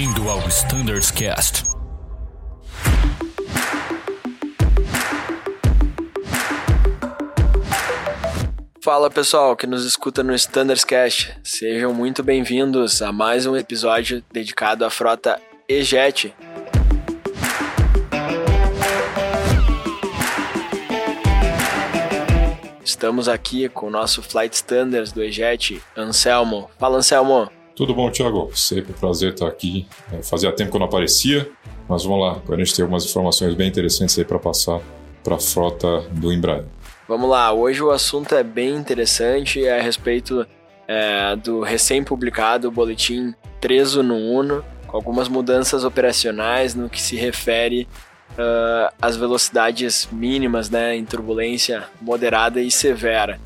Bem-vindo ao Standards Cast. Fala pessoal que nos escuta no Standards Cast. Sejam muito bem-vindos a mais um episódio dedicado à frota EJET. Estamos aqui com o nosso Flight Standards do EJET, Anselmo. Fala Anselmo. Tudo bom, Thiago? Sempre um prazer estar aqui. É, fazia tempo que eu não aparecia, mas vamos lá. Agora a gente tem algumas informações bem interessantes aí para passar para a frota do Embraer. Vamos lá, hoje o assunto é bem interessante, é a respeito é, do recém-publicado boletim Trezo no Uno, com algumas mudanças operacionais no que se refere uh, às velocidades mínimas né, em turbulência moderada e severa.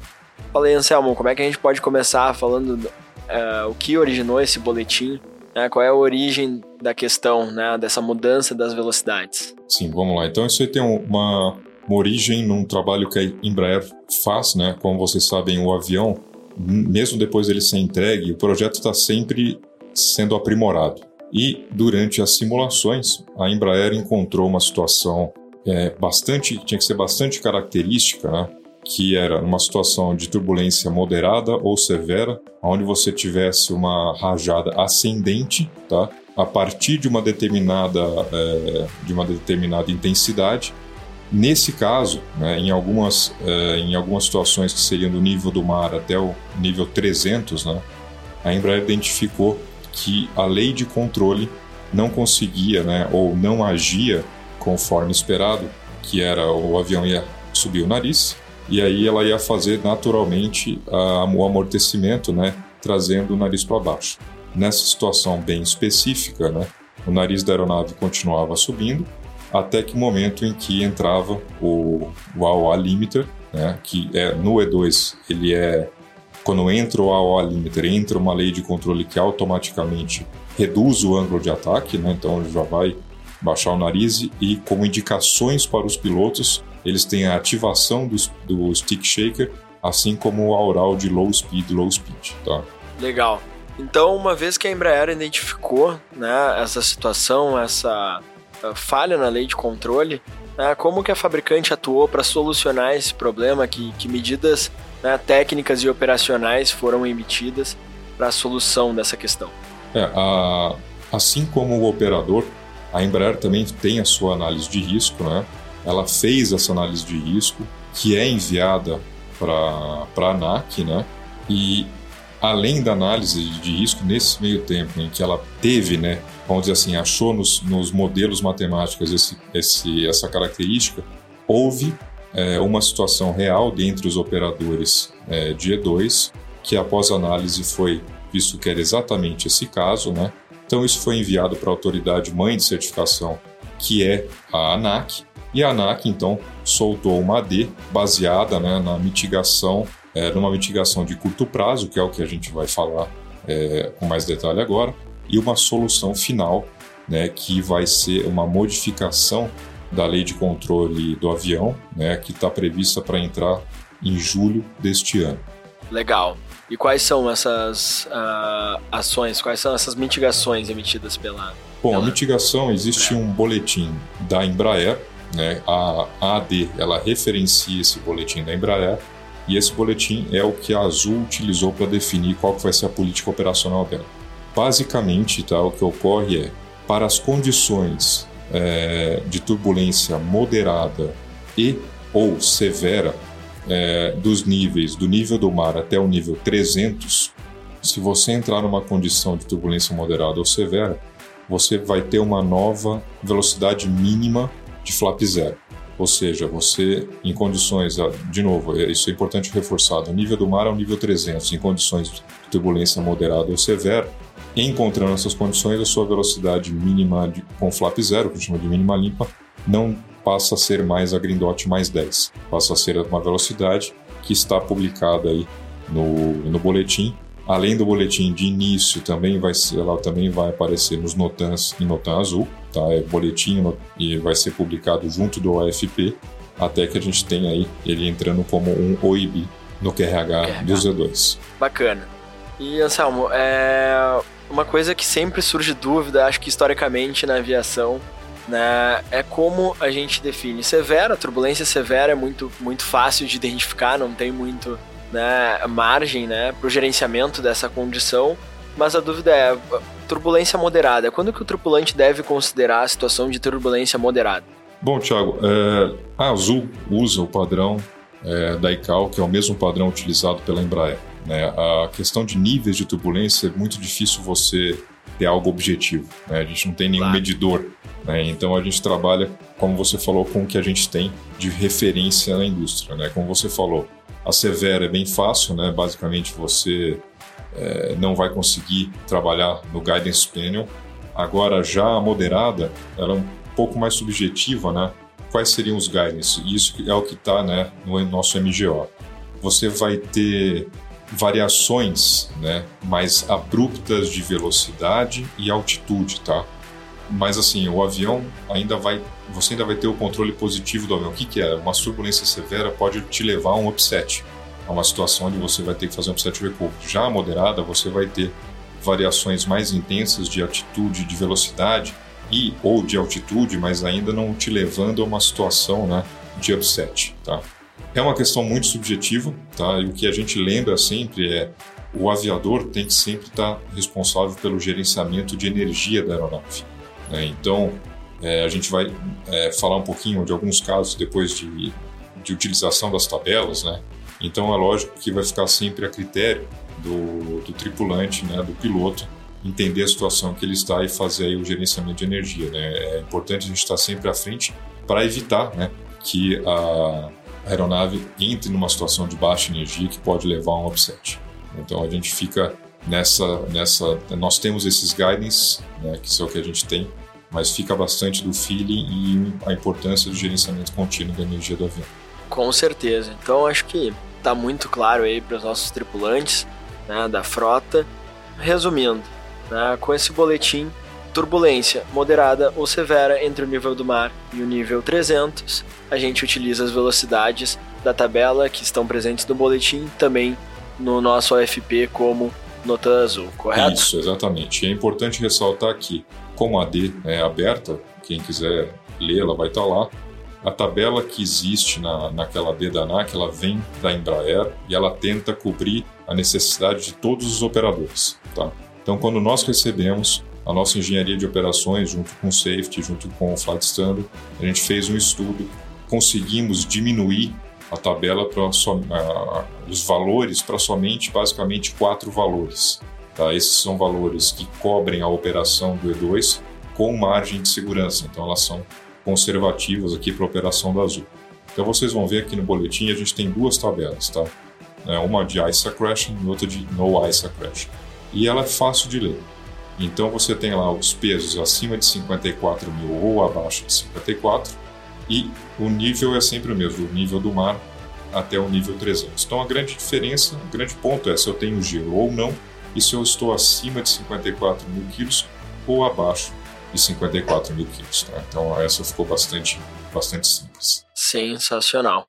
Falei, Anselmo, como é que a gente pode começar falando uh, o que originou esse boletim, né, qual é a origem da questão né, dessa mudança das velocidades. Sim, vamos lá. Então isso aí tem uma, uma origem num trabalho que a Embraer faz, né? Como vocês sabem, o avião, mesmo depois dele ser entregue, o projeto está sempre sendo aprimorado. E durante as simulações, a Embraer encontrou uma situação é, bastante, tinha que ser bastante característica, né? Que era uma situação de turbulência moderada ou severa, onde você tivesse uma rajada ascendente, tá? A partir de uma determinada, é, de uma determinada intensidade. Nesse caso, né, em, algumas, é, em algumas situações que seriam do nível do mar até o nível 300, né, a Embraer identificou que a lei de controle não conseguia, né, ou não agia conforme esperado, que era o avião ia subir o nariz, e aí ela ia fazer naturalmente a, o amortecimento, né, trazendo o nariz para baixo. Nessa situação bem específica, né, o nariz da aeronave continuava subindo até que o momento em que entrava o, AOA limiter, né, que é no E2 ele é quando entra o AOA limiter, entra uma lei de controle que automaticamente reduz o ângulo de ataque, né, então já vai baixar o nariz e como indicações para os pilotos eles têm a ativação do, do stick shaker, assim como o aural de low speed, low speed, tá? Legal. Então, uma vez que a Embraer identificou né, essa situação, essa uh, falha na lei de controle, né, como que a fabricante atuou para solucionar esse problema? Que, que medidas né, técnicas e operacionais foram emitidas para a solução dessa questão? É, a, assim como o operador, a Embraer também tem a sua análise de risco, né? Ela fez essa análise de risco, que é enviada para a ANAC, né? E além da análise de risco, nesse meio tempo em que ela teve, né, vamos dizer assim, achou nos, nos modelos matemáticos esse, esse, essa característica, houve é, uma situação real dentre os operadores é, de E2, que após análise foi visto que era exatamente esse caso, né? Então isso foi enviado para a autoridade mãe de certificação, que é a ANAC, e a ANAC, então, soltou uma AD baseada né, na mitigação, é, numa mitigação de curto prazo, que é o que a gente vai falar é, com mais detalhe agora, e uma solução final, né, que vai ser uma modificação da lei de controle do avião, né, que está prevista para entrar em julho deste ano. Legal. E quais são essas uh, ações, quais são essas mitigações emitidas pela. Bom, pela... a mitigação existe um boletim da Embraer né? A AD ela referencia esse boletim da Embraer e esse boletim é o que a Azul utilizou para definir qual vai ser a política operacional dela. Basicamente, tá, o que ocorre é para as condições é, de turbulência moderada e ou severa é, dos níveis do nível do mar até o nível 300, se você entrar numa condição de turbulência moderada ou severa, você vai ter uma nova velocidade mínima de flap zero. Ou seja, você em condições, de novo, é, isso é importante reforçar, o nível do mar é o nível 300, em condições de turbulência moderada ou severa, encontrando essas condições, a sua velocidade mínima de, com flap zero, que a gente chama de mínima limpa, não passa a ser mais a Green Dot mais 10, passa a ser uma velocidade que está publicada aí no, no boletim. Além do boletim de início, também vai ela também vai aparecer nos Notans e Notan Azul, tá? É boletim e vai ser publicado junto do OFP, até que a gente tenha aí ele entrando como um OIB no QRH, QRH. do Z2. Bacana. E Anselmo, é... uma coisa que sempre surge dúvida, acho que historicamente na aviação, né, é como a gente define severa, turbulência severa é muito, muito fácil de identificar, não tem muito né, margem né, para o gerenciamento dessa condição, mas a dúvida é, turbulência moderada, quando que o tripulante deve considerar a situação de turbulência moderada? Bom, Thiago, é, a Azul usa o padrão é, da ICAO, que é o mesmo padrão utilizado pela Embraer. Né? A questão de níveis de turbulência é muito difícil você ter algo objetivo. Né? A gente não tem nenhum claro. medidor. Né? Então a gente trabalha, como você falou, com o que a gente tem de referência na indústria. Né? Como você falou, a severa é bem fácil, né? basicamente você é, não vai conseguir trabalhar no guidance panel. Agora já a moderada, ela é um pouco mais subjetiva, né? Quais seriam os guidance? Isso é o que está né, no nosso MGO. Você vai ter variações né, mais abruptas de velocidade e altitude, tá? Mas assim, o avião ainda vai, você ainda vai ter o controle positivo do avião. O que, que é? Uma turbulência severa pode te levar a um upset, a uma situação onde você vai ter que fazer um upset recovery. Já a moderada, você vai ter variações mais intensas de altitude, de velocidade e ou de altitude, mas ainda não te levando a uma situação, né, de upset, tá? É uma questão muito subjetiva, tá? E o que a gente lembra sempre é o aviador tem que sempre estar responsável pelo gerenciamento de energia da aeronave. Né? Então, é, a gente vai é, falar um pouquinho de alguns casos depois de, de utilização das tabelas, né? Então, é lógico que vai ficar sempre a critério do, do tripulante, né, do piloto, entender a situação que ele está e fazer o gerenciamento de energia. Né? É importante a gente estar sempre à frente para evitar né, que a aeronave entre numa situação de baixa energia que pode levar a um upset. Então a gente fica nessa, nessa nós temos esses guidance, né, que são o que a gente tem, mas fica bastante do feeling e a importância do gerenciamento contínuo da energia do avião. Com certeza. Então acho que está muito claro aí para os nossos tripulantes né, da frota. Resumindo, né, com esse boletim turbulência moderada ou severa entre o nível do mar e o nível 300, a gente utiliza as velocidades da tabela que estão presentes no boletim, também no nosso OFP como nota azul, correto? Isso, exatamente. É importante ressaltar que, como a D é aberta, quem quiser ler, ela vai estar lá. A tabela que existe na, naquela D da ANAC, ela vem da Embraer e ela tenta cobrir a necessidade de todos os operadores. Tá? Então, quando nós recebemos a nossa engenharia de operações, junto com o safety, junto com o flight standard, a gente fez um estudo, conseguimos diminuir a tabela para os valores para somente basicamente quatro valores. Tá? Esses são valores que cobrem a operação do E2 com margem de segurança, então elas são conservativas aqui para a operação da Azul. Então vocês vão ver aqui no boletim a gente tem duas tabelas, tá? É uma de ISA crashing e outra de no ISA crashing. E ela é fácil de ler. Então você tem lá os pesos acima de 54 mil ou abaixo de 54 e o nível é sempre o mesmo, o nível do mar até o nível 300. Então a grande diferença, o grande ponto é se eu tenho gelo ou não e se eu estou acima de 54 mil quilos ou abaixo de 54 mil quilos. Tá? Então essa ficou bastante, bastante simples. Sensacional.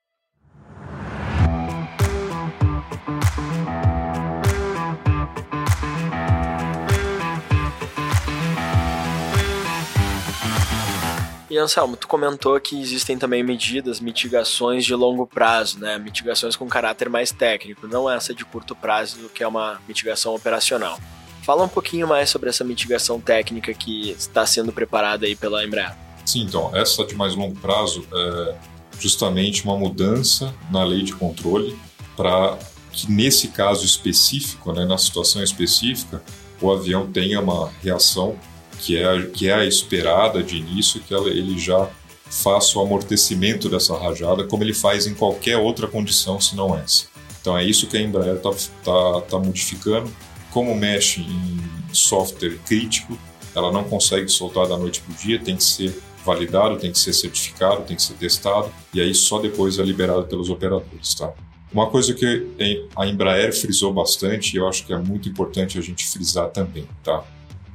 E Anselmo, tu comentou que existem também medidas, mitigações de longo prazo, né? Mitigações com caráter mais técnico, não essa de curto prazo, que é uma mitigação operacional. Fala um pouquinho mais sobre essa mitigação técnica que está sendo preparada aí pela Embraer. Sim, então, essa de mais longo prazo é justamente uma mudança na lei de controle para que nesse caso específico, né, na situação específica, o avião tenha uma reação que é, que é a esperada de início, que ela, ele já faça o amortecimento dessa rajada, como ele faz em qualquer outra condição, se não essa. Então é isso que a Embraer está tá, tá modificando. Como mexe em software crítico, ela não consegue soltar da noite para o dia, tem que ser validado, tem que ser certificado, tem que ser testado, e aí só depois é liberado pelos operadores. Tá? Uma coisa que a Embraer frisou bastante, e eu acho que é muito importante a gente frisar também, tá?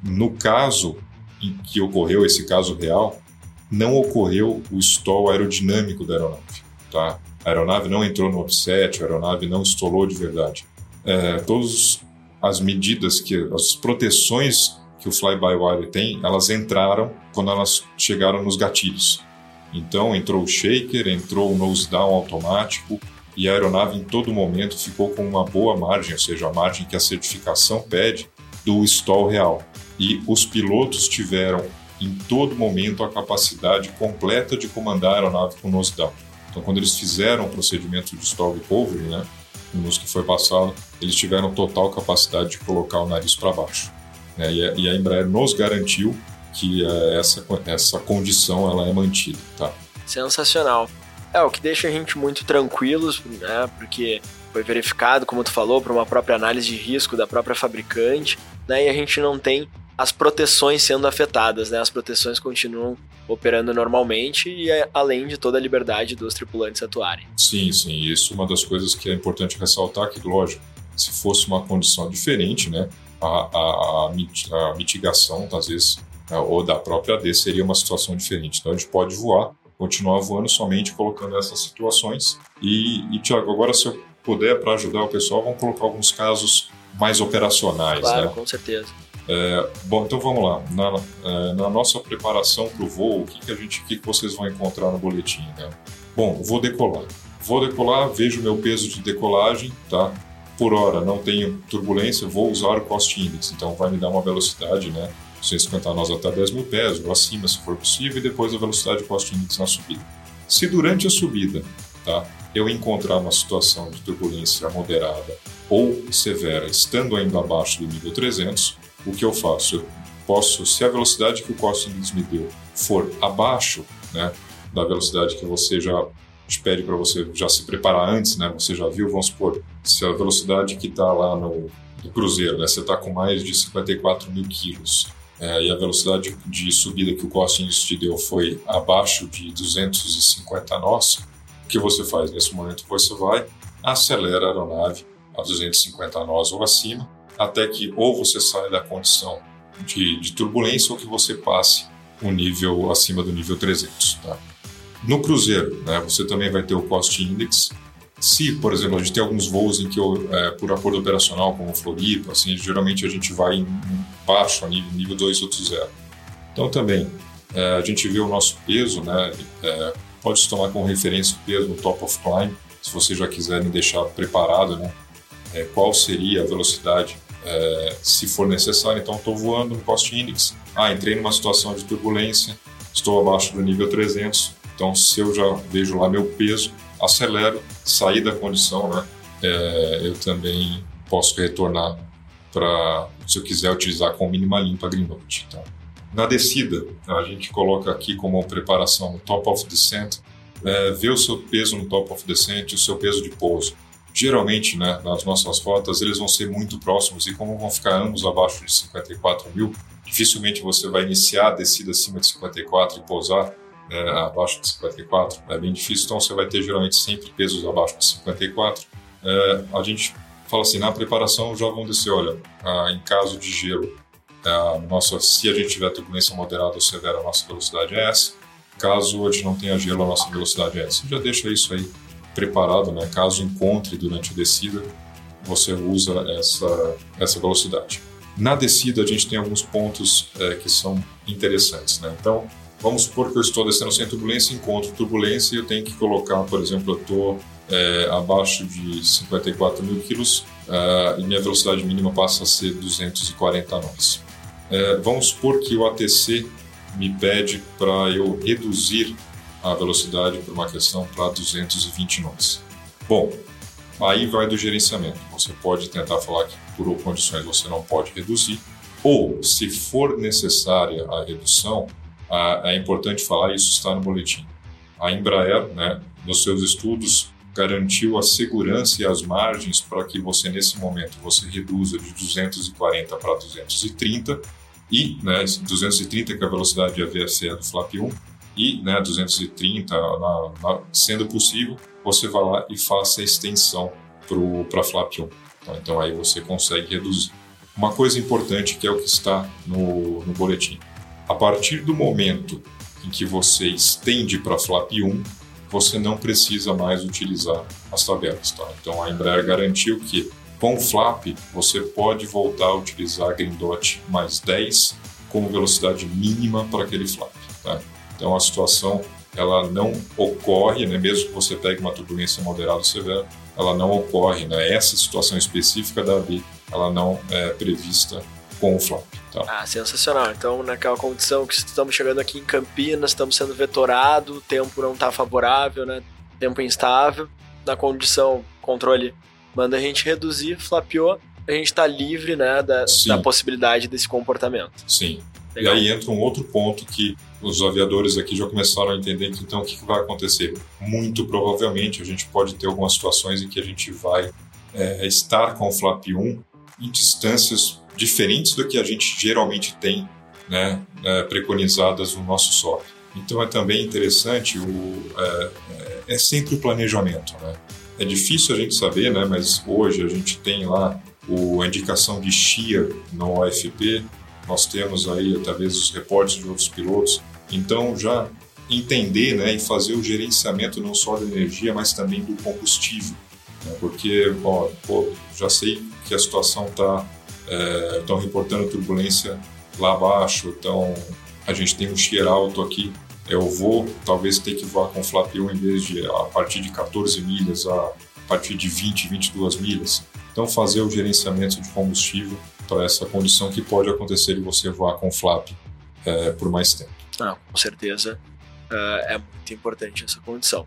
No caso em que ocorreu esse caso real, não ocorreu o stall aerodinâmico da aeronave. Tá? A aeronave não entrou no offset, a aeronave não estolou de verdade. É, todos as medidas que as proteções que o fly-by-wire tem, elas entraram quando elas chegaram nos gatilhos. Então entrou o shaker, entrou o nose down automático e a aeronave em todo momento ficou com uma boa margem, ou seja, a margem que a certificação pede do stall real. E os pilotos tiveram em todo momento a capacidade completa de comandar a aeronave com nose down. Então, quando eles fizeram o procedimento de stall recovery, né, nos que foi passado, eles tiveram total capacidade de colocar o nariz para baixo. Né, e, a, e, a, Embraer nos garantiu que uh, essa, essa condição ela é mantida. Tá? Sensacional. É, o que deixa a gente muito tranquilos, né, porque foi verificado, como tu falou, por uma própria análise de risco da própria fabricante, né, e a gente não tem as proteções sendo afetadas, né? As proteções continuam operando normalmente e é, além de toda a liberdade dos tripulantes atuarem. Sim, sim. Isso é uma das coisas que é importante ressaltar que, lógico, se fosse uma condição diferente, né? A, a, a mitigação, às vezes, né, ou da própria AD seria uma situação diferente. Então a gente pode voar, continuar voando somente colocando essas situações. E, e Tiago, agora se eu puder para ajudar o pessoal, vamos colocar alguns casos mais operacionais. Claro, né? com certeza. É, bom, então vamos lá. Na, é, na nossa preparação para o voo, o que, que, a gente, que, que vocês vão encontrar no boletim? Né? Bom, vou decolar. Vou decolar, vejo meu peso de decolagem, tá? Por hora não tenho turbulência, vou usar o cost index, então vai me dar uma velocidade, né? 150 nós até 10 mil pés, ou acima se for possível, e depois a velocidade cost index na subida. Se durante a subida, tá? Eu encontrar uma situação de turbulência moderada ou severa, estando ainda abaixo do nível 300, o que eu faço? Eu posso, se a velocidade que o Cosinus me deu for abaixo né, da velocidade que você já te pede para você já se preparar antes, né? Você já viu, vamos supor, se a velocidade que está lá no, no, cruzeiro, né? Você está com mais de 54 mil quilos é, e a velocidade de subida que o Cosinus te deu foi abaixo de 250 nós, o que você faz nesse momento? Você vai, acelera a aeronave a 250 nós ou acima até que ou você saia da condição de, de turbulência ou que você passe um nível acima do nível 300. Tá? No cruzeiro, né, você também vai ter o cost index. Se, por exemplo, a gente tem alguns voos em que, é, por acordo operacional, como Floripa, assim, geralmente a gente vai em, baixo, nível, nível 2 outro 0. Então, também, é, a gente vê o nosso peso, né, é, pode se tomar como referência o peso no top of climb, se vocês já quiserem deixar preparado, né, é, qual seria a velocidade é, se for necessário. Então, estou voando no cost index. Ah, entrei numa situação de turbulência, estou abaixo do nível 300. Então, se eu já vejo lá meu peso, acelero, sair da condição, né? É, eu também posso retornar para, se eu quiser utilizar com mínima limpa Green Note. Tá? Na descida, a gente coloca aqui como preparação no top of descent, é, ver o seu peso no top of descent o seu peso de pouso geralmente, né, nas nossas rotas, eles vão ser muito próximos e como vão ficar ambos abaixo de 54 mil, dificilmente você vai iniciar a descida acima de 54 e pousar é, abaixo de 54. É bem difícil, então você vai ter geralmente sempre pesos abaixo de 54. É, a gente fala assim, na preparação já vão descer, olha, ah, em caso de gelo, a nossa, se a gente tiver turbulência moderada ou severa, a nossa velocidade é essa. Caso a gente não tenha gelo, a nossa velocidade é essa. Já deixa isso aí preparado, né? Caso encontre durante a descida, você usa essa, essa velocidade. Na descida, a gente tem alguns pontos é, que são interessantes, né? Então, vamos supor que eu estou descendo sem turbulência, encontro turbulência e eu tenho que colocar, por exemplo, eu estou é, abaixo de 54 mil quilos uh, e minha velocidade mínima passa a ser 240 nós. É, vamos supor que o ATC me pede para eu reduzir a velocidade por uma questão para 220 nós. Bom, aí vai do gerenciamento. Você pode tentar falar que por condições você não pode reduzir, ou se for necessária a redução, é importante falar, isso está no boletim. A Embraer, né, nos seus estudos, garantiu a segurança e as margens para que você, nesse momento, você reduza de 240 para 230 e, né, 230 que é a velocidade de AVSE do FLAP 1, e né, 230, na, na, sendo possível, você vá lá e faça a extensão para flap 1. Tá? Então aí você consegue reduzir. Uma coisa importante que é o que está no, no boletim. A partir do momento em que você estende para flap 1, você não precisa mais utilizar as tabelas. Tá? Então a Embraer garantiu que Com o flap, você pode voltar a utilizar Green Dot mais 10 como velocidade mínima para aquele flap. Tá? Então a situação ela não ocorre, né? mesmo que você pegue uma turbulência moderada ou severa, ela não ocorre. Né? Essa situação específica da AB, ela não é prevista com o flap. Tá? Ah, sensacional. Então, naquela condição que estamos chegando aqui em Campinas, estamos sendo vetorado, o tempo não está favorável, né? tempo instável, na condição controle manda a gente reduzir, flapeou, a gente está livre né, da, da, possibilidade desse comportamento. Sim. Legal. E aí entra um outro ponto que os aviadores aqui já começaram a entender que então o que vai acontecer? Muito provavelmente a gente pode ter algumas situações em que a gente vai é, estar com o flap 1 em distâncias diferentes do que a gente geralmente tem né, é, preconizadas no nosso SOP. Então é também interessante, o, é, é, é sempre o planejamento. Né? É difícil a gente saber, né, mas hoje a gente tem lá o, a indicação de shear no OFP, nós temos aí talvez os reportes de outros pilotos, então já entender né, e fazer o gerenciamento não só da energia, mas também do combustível. Né, porque, ó, pô, já sei que a situação está, estão é, reportando turbulência lá abaixo, então a gente tem um shear alto aqui, eu vou talvez ter que voar com flap 1 em vez de a partir de 14 milhas a partir de 20, 22 milhas. Então fazer o gerenciamento de combustível para essa condição que pode acontecer de você voar com flap é, por mais tempo. Não, com certeza uh, é muito importante essa condição.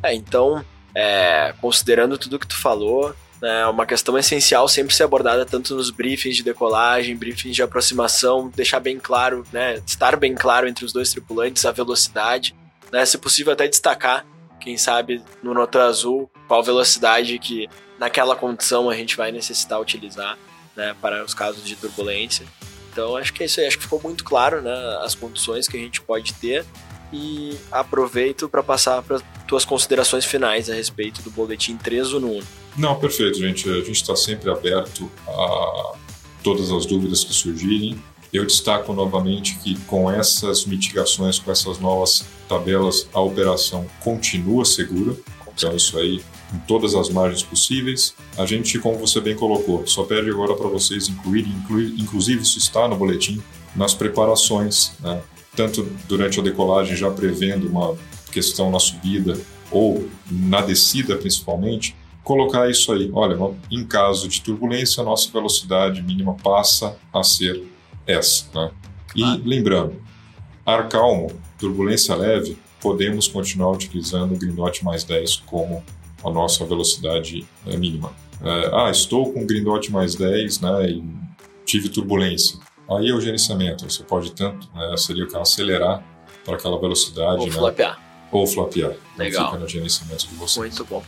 É, então, é, considerando tudo que tu falou, é uma questão essencial sempre ser abordada tanto nos briefings de decolagem, briefings de aproximação, deixar bem claro, né, estar bem claro entre os dois tripulantes a velocidade, né, se possível até destacar, quem sabe no nota azul, qual velocidade que naquela condição a gente vai necessitar utilizar, né, para os casos de turbulência. Então acho que é isso aí, acho que ficou muito claro, né, as condições que a gente pode ter e aproveito para passar para tuas considerações finais a respeito do boletim 3 no 1. Não, perfeito, gente. A gente está sempre aberto a todas as dúvidas que surgirem. Eu destaco novamente que com essas mitigações, com essas novas tabelas, a operação continua segura. Então, isso aí em todas as margens possíveis. A gente, como você bem colocou, só pede agora para vocês incluírem, incluir, inclusive isso está no boletim, nas preparações, né? tanto durante a decolagem, já prevendo uma questão na subida ou na descida principalmente, colocar isso aí. Olha, em caso de turbulência, a nossa velocidade mínima passa a ser essa. Né? E ah. lembrando, ar calmo, turbulência leve, podemos continuar utilizando o Green Dot mais 10 como a nossa velocidade é, mínima. É, ah, estou com Green Dot mais 10 né, e tive turbulência. Aí é o gerenciamento. Você pode tanto, né, seria o acelerar para aquela velocidade. Ou né, flapear. Ou flapear. Legal. Fica no gerenciamento de vocês. Muito bom.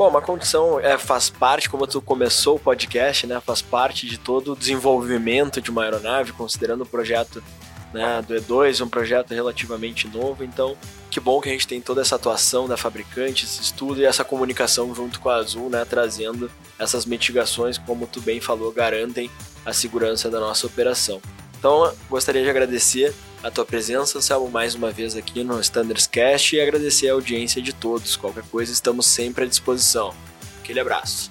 Bom, uma condição é, faz parte, como tu começou o podcast, né? Faz parte de todo o desenvolvimento de uma aeronave, considerando o projeto né, do E2, um projeto relativamente novo. Então, que bom que a gente tem toda essa atuação da fabricante, esse estudo e essa comunicação junto com a Azul, né? Trazendo essas mitigações, como tu bem falou, garantem a segurança da nossa operação. Então, gostaria de agradecer a tua presença, Selmo, mais uma vez aqui no Standards Cast e agradecer a audiência de todos. Qualquer coisa, estamos sempre à disposição. Aquele abraço.